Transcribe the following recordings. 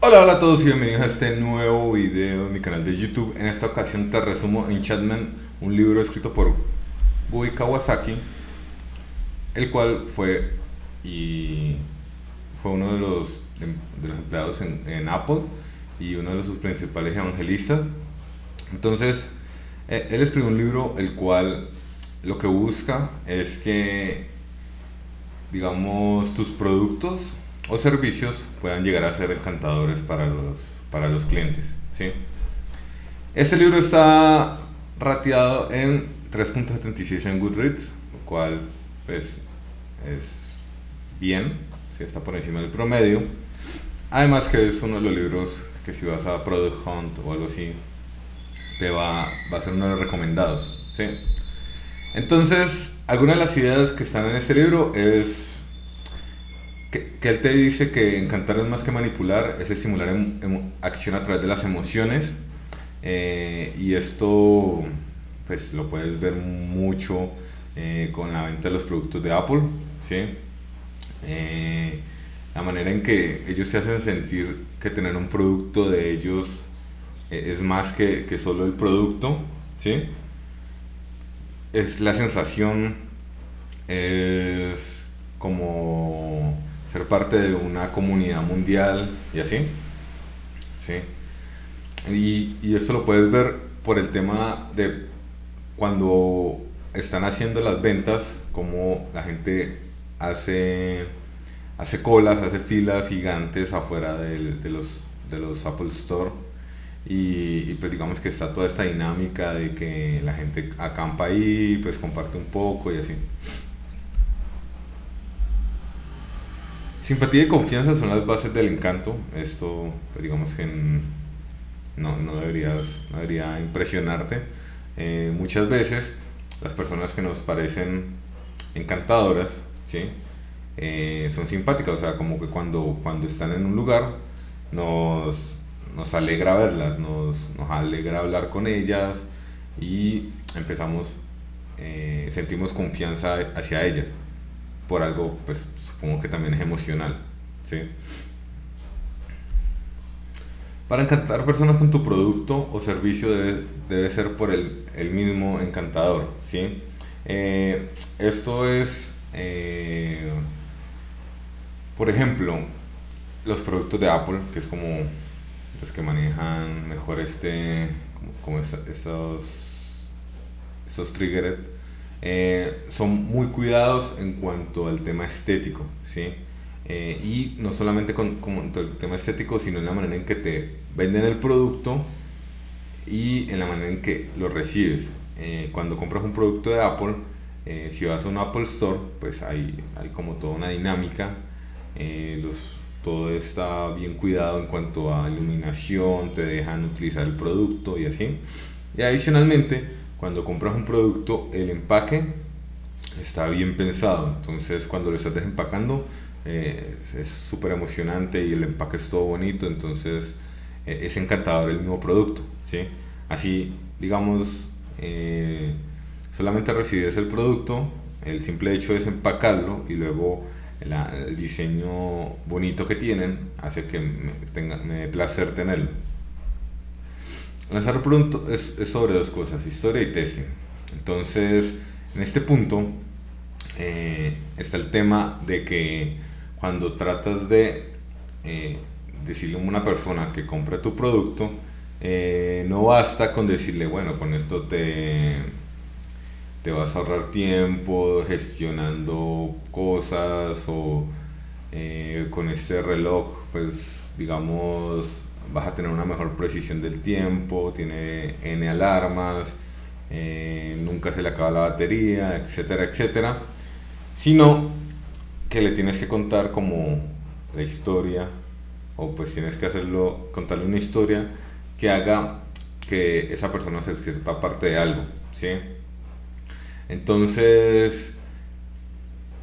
Hola, hola a todos y bienvenidos a este nuevo video en mi canal de YouTube. En esta ocasión te resumo en Chatman un libro escrito por Gui Kawasaki, el cual fue y fue uno de los, de los empleados en, Apple y uno de sus principales evangelistas. Entonces, eh, él escribió un libro el cual lo que busca es que, digamos, tus productos o servicios puedan llegar a ser encantadores para los, para los clientes. ¿sí? Este libro está rateado en 3.76 en Goodreads, lo cual pues, es bien, si está por encima del promedio. Además que es uno de los libros que si vas a Product Hunt o algo así, te va, va a ser uno de los recomendados. ¿sí? Entonces, algunas de las ideas que están en este libro es que, él te dice que encantar es más que manipular, es estimular acción a través de las emociones. Eh, y esto pues lo puedes ver mucho eh, con la venta de los productos de Apple. ¿sí? Eh, la manera en que ellos te hacen sentir que tener un producto de ellos es más que, que solo el producto. ¿sí? Es la sensación, es como ser parte de una comunidad mundial y así. ¿sí? Y, y esto lo puedes ver por el tema de cuando están haciendo las ventas, como la gente hace, hace colas, hace filas gigantes afuera de, de, los, de los Apple Store. Y, y, pues digamos que está toda esta dinámica de que la gente acampa ahí, pues comparte un poco y así. Simpatía y confianza son las bases del encanto. Esto, pues, digamos que no, no, no debería impresionarte. Eh, muchas veces las personas que nos parecen encantadoras, ¿sí? Eh, son simpáticas, o sea, como que cuando, cuando están en un lugar nos, nos alegra verlas, nos, nos alegra hablar con ellas y empezamos, eh, sentimos confianza hacia ellas por algo, pues supongo que también es emocional, ¿sí? Para encantar personas con tu producto o servicio debe, debe ser por el, el, mismo encantador, ¿sí? Eh, esto es, eh, por ejemplo, los productos de Apple, que es como los que manejan mejor este, como, estos, estos triggered, eh, son muy cuidados en cuanto al tema estético, ¿sí? Eh, y no solamente con, con, el tema estético, sino en la manera en que te venden el producto y en la manera en que lo recibes. Eh, cuando compras un producto de Apple, si vas a un Apple Store, pues hay, hay como toda una dinámica, los, todo está bien cuidado en cuanto a iluminación, te dejan utilizar el producto y así. Y adicionalmente, cuando compras un producto, el empaque está bien pensado. Entonces, cuando lo estás desempacando, eh, es súper emocionante y el empaque es todo bonito. Entonces, eh, es encantador el mismo producto. ¿sí? Así, digamos, eh, solamente recibes el producto, el simple hecho de empacarlo y luego el diseño bonito que tienen hace que tenga, me dé placer tenerlo. Lanzar pronto es, es, sobre dos cosas, historia y testing. Entonces, en este punto eh, está el tema de que cuando tratas de eh, decirle a una persona que compre tu producto, eh, no basta con decirle, bueno, con esto te, te vas a ahorrar tiempo gestionando cosas o con este reloj, pues digamos, vas a tener una mejor precisión del tiempo, tiene N alarmas, eh, nunca se le acaba la batería, etcétera, etcétera, sino que le tienes que contar como la historia, o pues tienes que hacerlo, contarle una historia que haga que esa persona se cierta parte de algo, ¿sí? Entonces,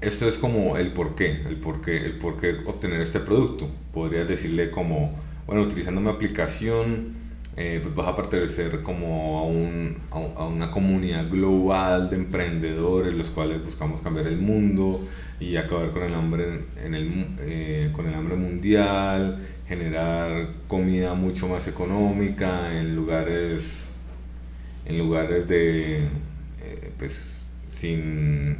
esto es como el por qué, el por qué, el por qué obtener este producto. Podrías decirle como, bueno, utilizando mi aplicación, eh, pues vas a pertenecer como a, un, a, una comunidad global de emprendedores, los cuales buscamos cambiar el mundo y acabar con el hambre, en el, eh, con el hambre mundial, generar comida mucho más económica en lugares, en lugares de, eh, pues, sin,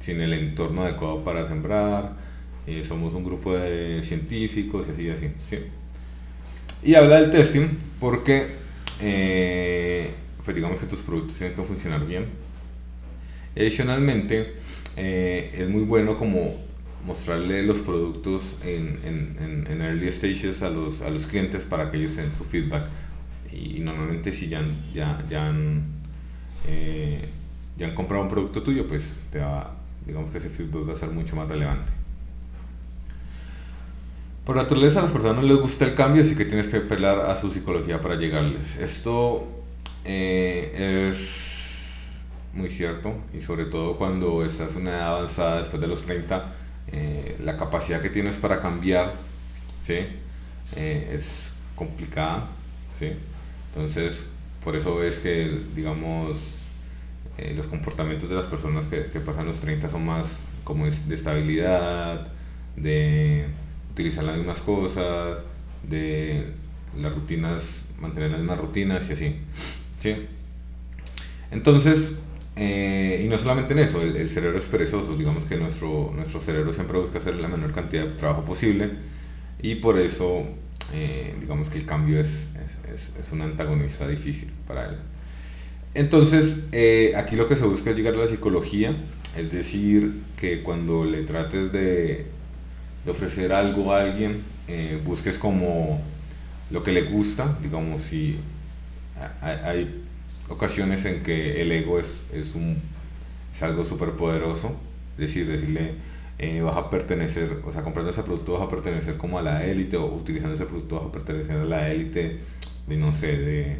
sin el entorno adecuado para sembrar. Somos un grupo de científicos y así, así. ¿sí? Y habla del testing porque, eh, pues digamos que tus productos tienen que funcionar bien. Adicionalmente, es muy bueno como mostrarle los productos en, early stages a los, a los clientes para que ellos den su feedback. Y, normalmente si ya, ya, ya, han, eh, ya han comprado un producto tuyo, pues te va, digamos que ese feedback va a ser mucho más relevante. Por naturaleza a las personas no les gusta el cambio, así que tienes que apelar a su psicología para llegarles. Esto eh, es muy cierto y sobre todo cuando estás en una edad avanzada después de los 30 eh, la capacidad que tienes para cambiar ¿sí? Eh, es complicada. ¿sí? Entonces, por eso es que, digamos, los comportamientos de las personas que, que, pasan los 30 son más como de estabilidad, de utilizar las mismas cosas, de las rutinas, mantener las mismas rutinas y así. ¿sí? Entonces, eh, y no solamente en eso, el, cerebro es perezoso, digamos que nuestro, nuestro cerebro siempre busca hacer la menor cantidad de trabajo posible y por eso eh, digamos que el cambio es, es, es, un antagonista difícil para él. Entonces, eh, aquí lo que se busca es llegar a la psicología, es decir, que cuando le trates de, de ofrecer algo a alguien, busques como lo que le gusta, digamos, si hay ocasiones en que el ego es, es, un, es algo súper poderoso, es decir, decirle, eh, vas a pertenecer, o sea, comprando ese producto vas a pertenecer como a la élite, o utilizando ese producto vas a pertenecer a la élite de, no sé, de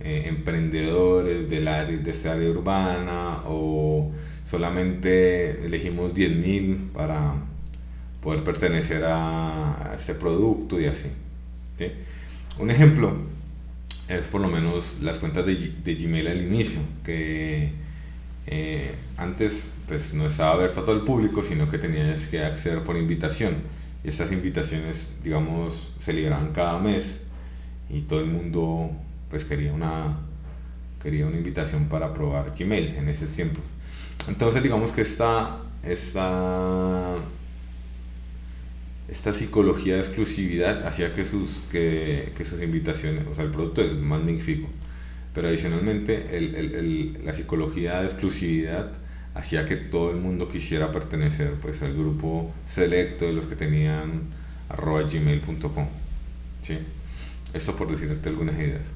eh, emprendedores del área, de esta área urbana, o solamente elegimos 10.000 para poder pertenecer a, este producto y así. Un ejemplo, es por lo menos las cuentas de, de Gmail al inicio, que eh, antes pues no estaba abierto a todo el público, sino que tenías que acceder por invitación. Y esas invitaciones, digamos, se liberaban cada mes y todo el mundo pues quería una, quería una invitación para probar Gmail en esos tiempos. Entonces digamos que esta, esta esta psicología de exclusividad hacía que sus, que, que sus invitaciones, o sea, el producto es magnífico, pero adicionalmente el, la psicología de exclusividad hacía que todo el mundo quisiera pertenecer pues, al grupo selecto de los que tenían arroba gmail.com. ¿sí? Esto por decirte algunas ideas.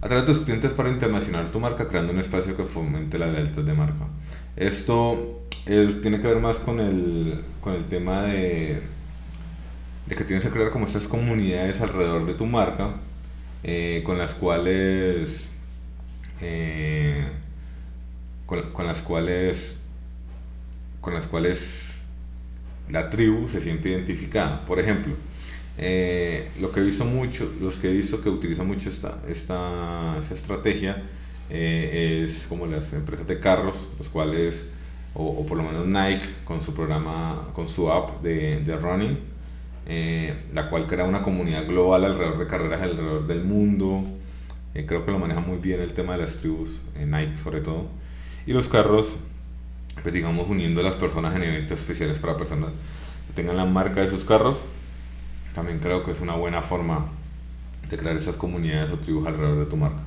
Atrae a tus clientes para internacionalizar tu marca creando un espacio que fomente la lealtad de marca. Esto tiene que ver más con el, con el tema de, que tienes que crear como estas comunidades alrededor de tu marca, eh, con las cuales, eh, con, las cuales, con las cuales la tribu se siente identificada. Por ejemplo, eh, lo que he visto mucho, los que he visto que utilizan mucho esta, esta, esta estrategia es como las empresas de carros, los cuales o, por lo menos Nike con su programa, con su app de, de running, eh, la cual crea una comunidad global alrededor de carreras alrededor del mundo. Eh, creo que lo maneja muy bien el tema de las tribus, en Nike sobre todo. Y los carros, pues digamos, uniendo a las personas en eventos especiales para personas que tengan la marca de sus carros, también creo que es una buena forma de crear esas comunidades o tribus alrededor de tu marca.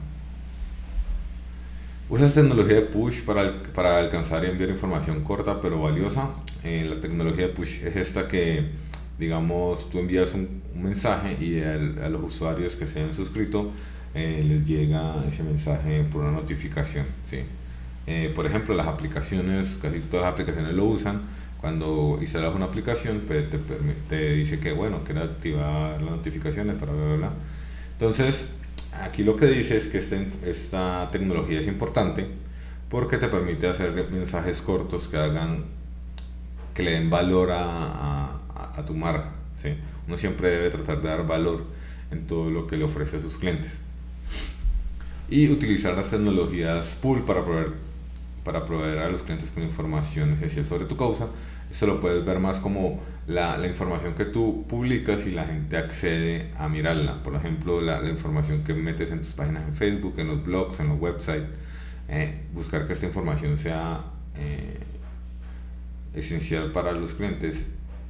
Usas tecnología de push para, para alcanzar y enviar información corta pero valiosa. Eh, la tecnología de push es esta que, digamos, tú envías un, mensaje y a los usuarios que se hayan suscrito eh, les llega ese mensaje por una notificación. ¿sí? Eh, por ejemplo, las aplicaciones, casi todas las aplicaciones lo usan. Cuando instalas una aplicación, pues, te, te, dice que, bueno, quiere activar las notificaciones para bla, bla, Entonces, Aquí lo que dice es que esta, esta tecnología es importante porque te permite hacer mensajes cortos que hagan que le den valor a, tu marca. ¿sí? Uno siempre debe tratar de dar valor en todo lo que le ofrece a sus clientes. Y utilizar las tecnologías pool para proveer a los clientes con información esencial sobre tu causa. Esto lo puedes ver más como la, la, información que tú publicas y la gente accede a mirarla. Por ejemplo, la, la, información que metes en tus páginas en Facebook, en los blogs, en los websites. Eh, buscar que esta información sea eh, esencial para los clientes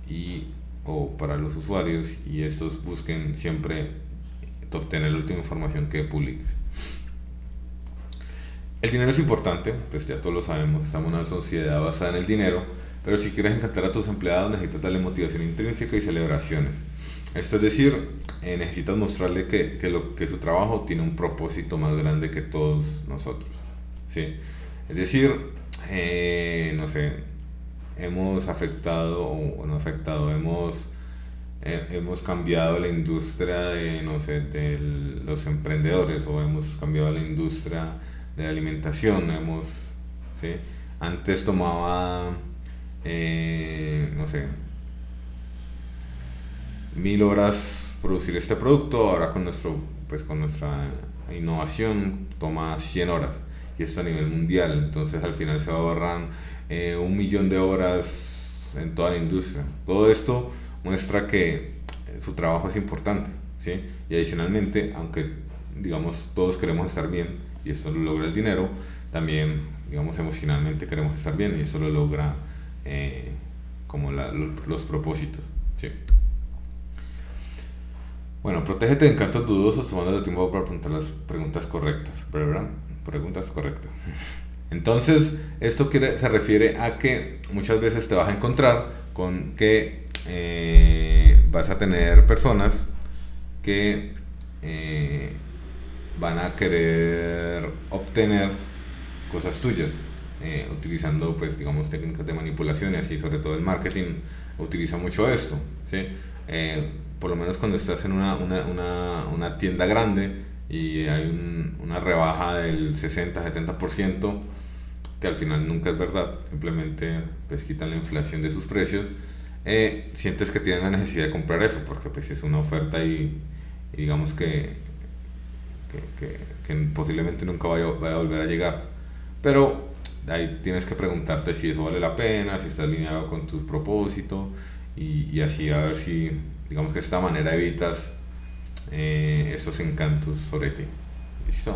y o para los usuarios y estos busquen siempre obtener la última información que publiques. El dinero es importante, pues ya todos lo sabemos, estamos en una sociedad basada en el dinero, pero si quieres encantar a tus empleados necesitas darle motivación intrínseca y celebraciones. Esto es decir, eh, necesitas mostrarle que, que, lo, que su trabajo tiene un propósito más grande que todos nosotros. ¿sí? Es decir, eh, no sé, hemos afectado o no afectado, hemos, eh, hemos cambiado la industria de, no sé, de los emprendedores o hemos cambiado la industria de la alimentación, hemos, ¿sí? Antes tomaba, eh, no sé, mil horas producir este producto, ahora con, nuestro, pues con nuestra innovación toma 100 horas y esto a nivel mundial, entonces al final se ahorran eh, un millón de horas en toda la industria. Todo esto muestra que su trabajo es importante, ¿sí? Y adicionalmente, aunque digamos todos queremos estar bien y esto lo logra el dinero, también digamos emocionalmente queremos estar bien y eso lo logra eh, como los propósitos. Bueno, protégete de encantos dudosos tomando el tiempo para preguntar las preguntas correctas, ¿verdad? Preguntas correctas. Entonces, esto se refiere a que muchas veces te vas a encontrar con que eh, vas a tener personas que eh, van a querer obtener cosas tuyas eh, utilizando pues digamos técnicas de manipulación y así sobre todo el marketing utiliza mucho esto ¿sí? por lo menos cuando estás en una, una, una, una tienda grande y hay una rebaja del 60-70%, que al final nunca es verdad, simplemente pues quitan la inflación de sus precios, eh, sientes que tienen la necesidad de comprar eso, porque pues es una oferta y, digamos que, que, que, posiblemente nunca vaya, vaya, a volver a llegar. Pero ahí tienes que preguntarte si eso vale la pena, si está alineado con tus propósitos y, y así a ver si, digamos que de esta manera evitas eh, estos encantos sobre ti. ¿Listo?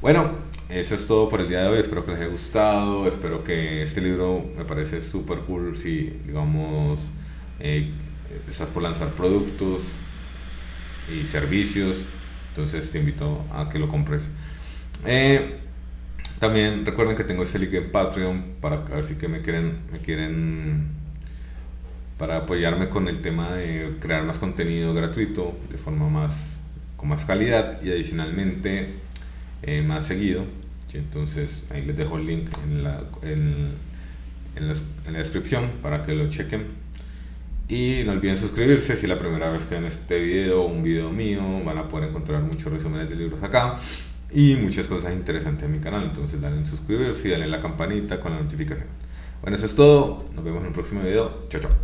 Bueno, eso es todo por el día de hoy. Espero que les haya gustado. Espero que este libro me parece súper cool. Si, digamos, eh, estás por lanzar productos y servicios, entonces te invito a que lo compres. Eh, también recuerden que tengo este link en Patreon para ver si que me quieren, me quieren para apoyarme con el tema de crear más contenido gratuito de forma más con más calidad y adicionalmente eh, más seguido. Entonces ahí les dejo el link en la, en, en, la, descripción para que lo chequen. Y no olviden suscribirse si es la primera vez que ven este video o un video mío. Van a poder encontrar muchos resúmenes de libros acá y muchas cosas interesantes en mi canal. Entonces dale en suscribirse y dale en la campanita con la notificación. Bueno, eso es todo. Nos vemos en un próximo video. Chao, chao.